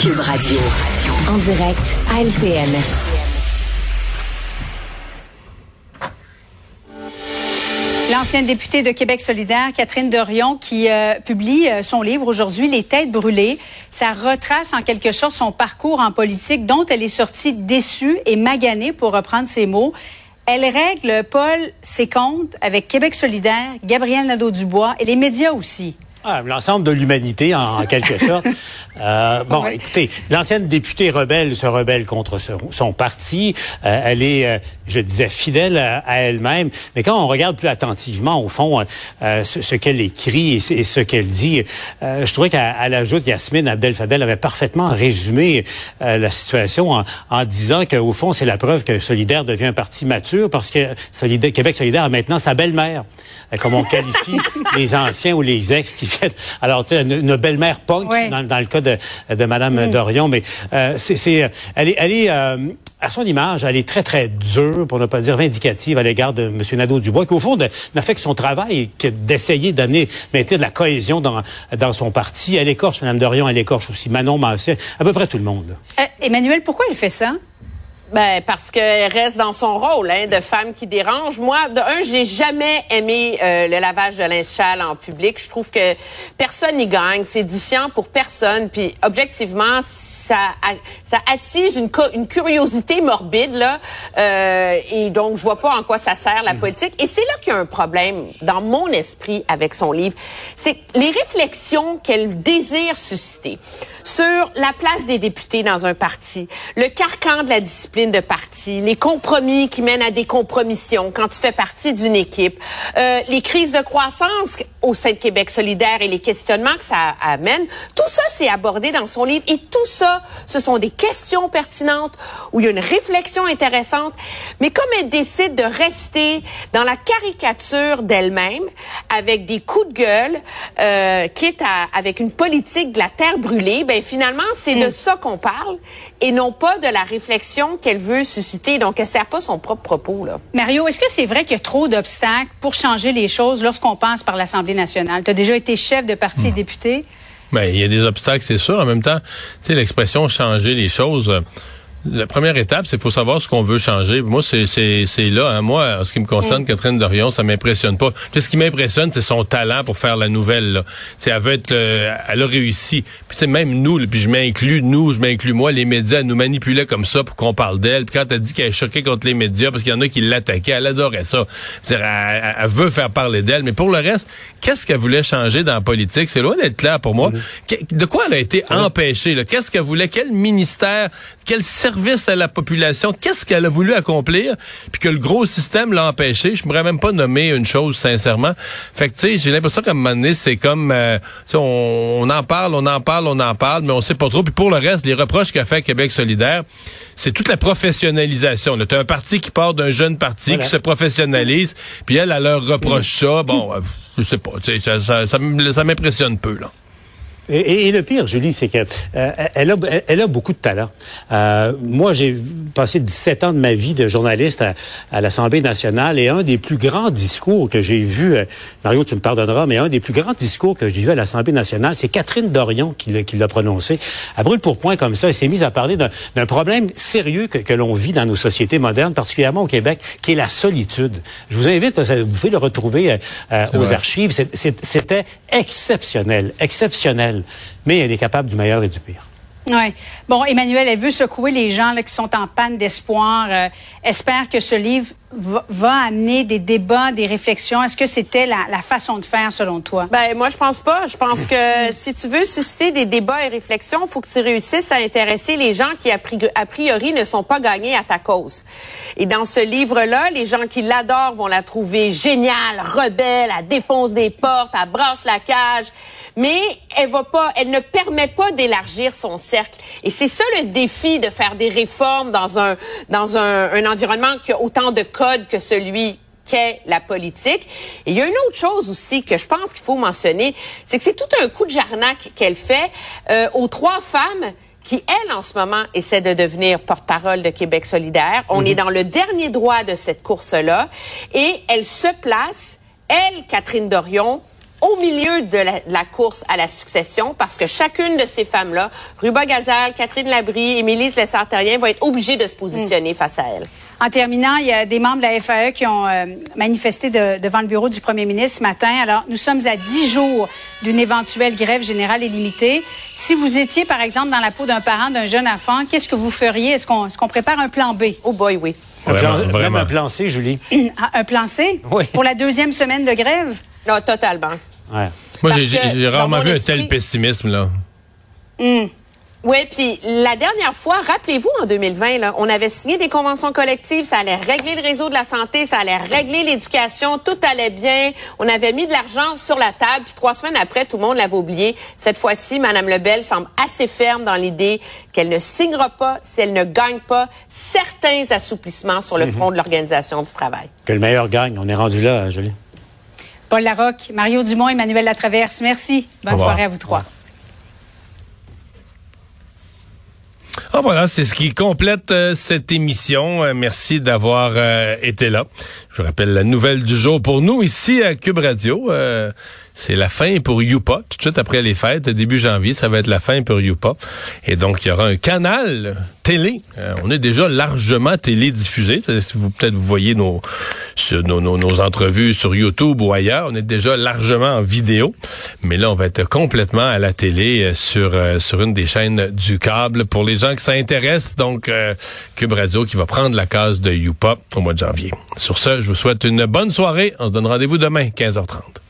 Cube Radio. En direct à LCN. L'ancienne députée de Québec solidaire, Catherine Dorion, qui euh, publie euh, son livre aujourd'hui, Les têtes brûlées. Ça retrace en quelque sorte son parcours en politique dont elle est sortie déçue et maganée, pour reprendre ses mots. Elle règle, Paul, ses comptes avec Québec solidaire, Gabriel Nadeau-Dubois et les médias aussi. Ah, l'ensemble de l'humanité, en, quelque sorte. Euh, bon, écoutez, l'ancienne députée rebelle se rebelle contre son, parti. Euh, elle est, euh, je disais, fidèle à, elle-même. Mais quand on regarde plus attentivement, au fond, euh, ce, qu'elle écrit et, ce qu'elle dit, je trouvais qu'à l'ajout, Yasmine Abdel-Fadel avait parfaitement résumé la situation en, en disant qu'au fond, c'est la preuve que Solidaire devient un parti mature parce que Solidaire, Québec Solidaire a maintenant sa belle-mère, comme on qualifie les anciens ou les ex qui alors, tu sais, une, belle-mère punk dans, le cas de, de Madame Dorion, mais euh, c'est, elle est, elle est euh, à son image, elle est très, très dure, pour ne pas dire vindicative, à l'égard de M. Nadeau-Dubois, qui, au fond, n'a fait que son travail, d'essayer d'amener, maintenir de la cohésion dans, dans son parti. Elle écorche Mme Dorion, elle écorche aussi Manon Massé, à peu près tout le monde. Euh, Emmanuel, pourquoi elle fait ça? Ben parce qu'elle reste dans son rôle hein, de femme qui dérange. Moi, de un, j'ai jamais aimé euh, le lavage de linge sale en public. Je trouve que personne n'y gagne, c'est édifiant pour personne. Puis objectivement, ça ça attise une, une curiosité morbide là. Euh, et donc je vois pas en quoi ça sert la politique. Et c'est là qu'il y a un problème dans mon esprit avec son livre, c'est les réflexions qu'elle désire susciter sur la place des députés dans un parti, le carcan de la discipline de parti, les compromis qui mènent à des compromissions quand tu fais partie d'une équipe, euh, les crises de croissance au sein de Québec solidaire et les questionnements que ça amène, tout ça c'est abordé dans son livre et tout ça, ce sont des questions pertinentes où il y a une réflexion intéressante, mais comme elle décide de rester dans la caricature d'elle-même avec des coups de gueule, euh, quitte à, avec une politique de la terre brûlée, ben finalement c'est de mm. ça qu'on parle et non pas de la réflexion qu'elle veut susciter. Donc, elle sert pas son propre propos, là. Mario, est-ce que c'est vrai qu'il y a trop d'obstacles pour changer les choses lorsqu'on passe par l'Assemblée nationale? Tu as déjà été chef de parti et hmm. député? Bien, il y a des obstacles, c'est sûr. En même temps, tu sais, l'expression changer les choses. Euh, la première étape, c'est qu'il faut savoir ce qu'on veut changer. Moi, c'est c'est là. Hein. Moi, en ce qui me concerne, Catherine Dorion, ça m'impressionne pas. ce qui m'impressionne, c'est son talent pour faire la nouvelle. Là. elle veut être, elle a réussi. Puis même nous, puis je m'inclus, nous, je m'inclus moi, les médias, nous manipulaient comme ça pour qu'on parle d'elle. Puis quand elle dit qu'elle est choquée contre les médias parce qu'il y en a qui l'attaquaient, elle adorait ça. Elle, elle, veut faire parler d'elle. Mais pour le reste, qu'est-ce qu'elle voulait changer dans la politique? C'est loin d'être clair pour moi. Mm-hmm. De quoi elle a été empêchée Qu'est-ce qu'elle voulait? Quel ministère? Quel service service à la population, qu'est-ce qu'elle a voulu accomplir, puis que le gros système l'a empêché? Je pourrais même pas nommer une chose, sincèrement. Fait que, tu sais, j'ai l'impression qu'à un moment donné, c'est comme, euh, on, on, en parle, on en parle, on en parle, mais on sait pas trop. Puis pour le reste, les reproches qu'a fait Québec solidaire, c'est toute la professionnalisation. Tu as un parti qui part d'un jeune parti qui se professionnalise, puis elle, elle leur reproche ça. Bon, euh, je sais pas, ça, ça, ça, ça m'impressionne peu, là. Et, et, le pire, Julie, c'est que euh, elle, a, elle a beaucoup de talent. Euh, moi, j'ai passé 17 ans de ma vie de journaliste à, à l'Assemblée nationale et un des plus grands discours que j'ai vu, euh, Mario, tu me pardonneras, mais un des plus grands discours que j'ai vu à l'Assemblée nationale, c'est Catherine Dorion qui l'a prononcé. À brûle pour point comme ça, elle s'est mise à parler d'un problème sérieux que, que l'on vit dans nos sociétés modernes, particulièrement au Québec, qui est la solitude. Je vous invite, vous pouvez le retrouver euh, aux archives. C'était exceptionnel, exceptionnel mais elle est capable du meilleur et du pire. Oui. Bon, Emmanuel, elle veut secouer les gens là, qui sont en panne d'espoir. Euh, espère que ce livre va, amener des débats, des réflexions. Est-ce que c'était la, façon de faire selon toi? Ben moi, je pense pas. Je pense que si tu veux susciter des débats et réflexions, faut que tu réussisses à intéresser les gens qui, a priori, ne sont pas gagnés à ta cause. Et dans ce livre-là, les gens qui l'adorent vont la trouver géniale, rebelle, elle défonce des portes, elle brasse la cage. Mais elle va pas, elle ne permet pas d'élargir son cercle. Et c'est ça le défi de faire des réformes dans un dans un, un environnement qui a autant de code que celui qu'est la politique. Et il y a une autre chose aussi que je pense qu'il faut mentionner, c'est que c'est tout un coup de jarnac qu'elle fait euh, aux trois femmes qui, elles, en ce moment, essaient de devenir porte-parole de Québec solidaire. On est mhm. dans le dernier droit de cette course-là. Et elle se place, elle, Catherine Dorion, au milieu de la, de la course à la succession parce que chacune de ces femmes-là, Ruba Gazal, Catherine Labrie, Émilie Lessartérien, vont être obligées de se positionner face à elle. En terminant, il y a des membres de la FAE qui ont euh, manifesté de- devant le bureau du premier ministre ce matin. Alors, nous sommes à 10 jours d'une éventuelle grève générale et limitée. Si vous étiez, par exemple, dans la peau d'un parent d'un jeune enfant, qu'est-ce que vous feriez? Est-ce qu'on prépare un plan B? Oh boy, oui. Un Vraiment, plan- Même vraiment. un plan C, Julie. Ah, un plan C? Oui. Pour la deuxième semaine de grève? Non, totalement. Ouais. Moi, j'ai- rarement vu un tel pessimisme, là. Oui, puis la dernière fois, rappelez-vous, en 2020, là, on avait signé des conventions collectives, ça allait régler le réseau de la santé, ça allait régler l'éducation, tout allait bien. On avait mis de l'argent sur la table, puis trois semaines après, tout le monde l'avait oublié. Cette fois-ci, Mme Lebel semble assez ferme dans l'idée qu'elle ne signera pas si elle ne gagne pas certains assouplissements sur le front de l'organisation du travail. Que le meilleur gagne. On est rendu là, Julie. Paul Larocque, Mario Dumont, Emmanuel Latraverse, merci. Bonne soirée à vous trois. Ah voilà, c'est ce qui complète euh, cette émission. Euh, merci d'avoir euh, été là. Je vous rappelle la nouvelle du jour pour nous ici à Cube Radio. C'est la fin pour Youpa. Tout de suite après les fêtes, début janvier, ça va être la fin pour Youpa. Et donc, il y aura un canal télé. Euh, on est déjà largement télédiffusé. Si vous peut-être vous voyez nos, nos, nos entrevues sur YouTube ou ailleurs, on est déjà largement en vidéo. Mais là, on va être complètement à la télé euh, sur, euh, sur une des chaînes du câble. Pour les gens qui s'intéressent, donc euh, Cube Radio qui va prendre la case de Youpa au mois de janvier. Sur ce, je vous souhaite une bonne soirée. On se donne rendez-vous demain, 15h30.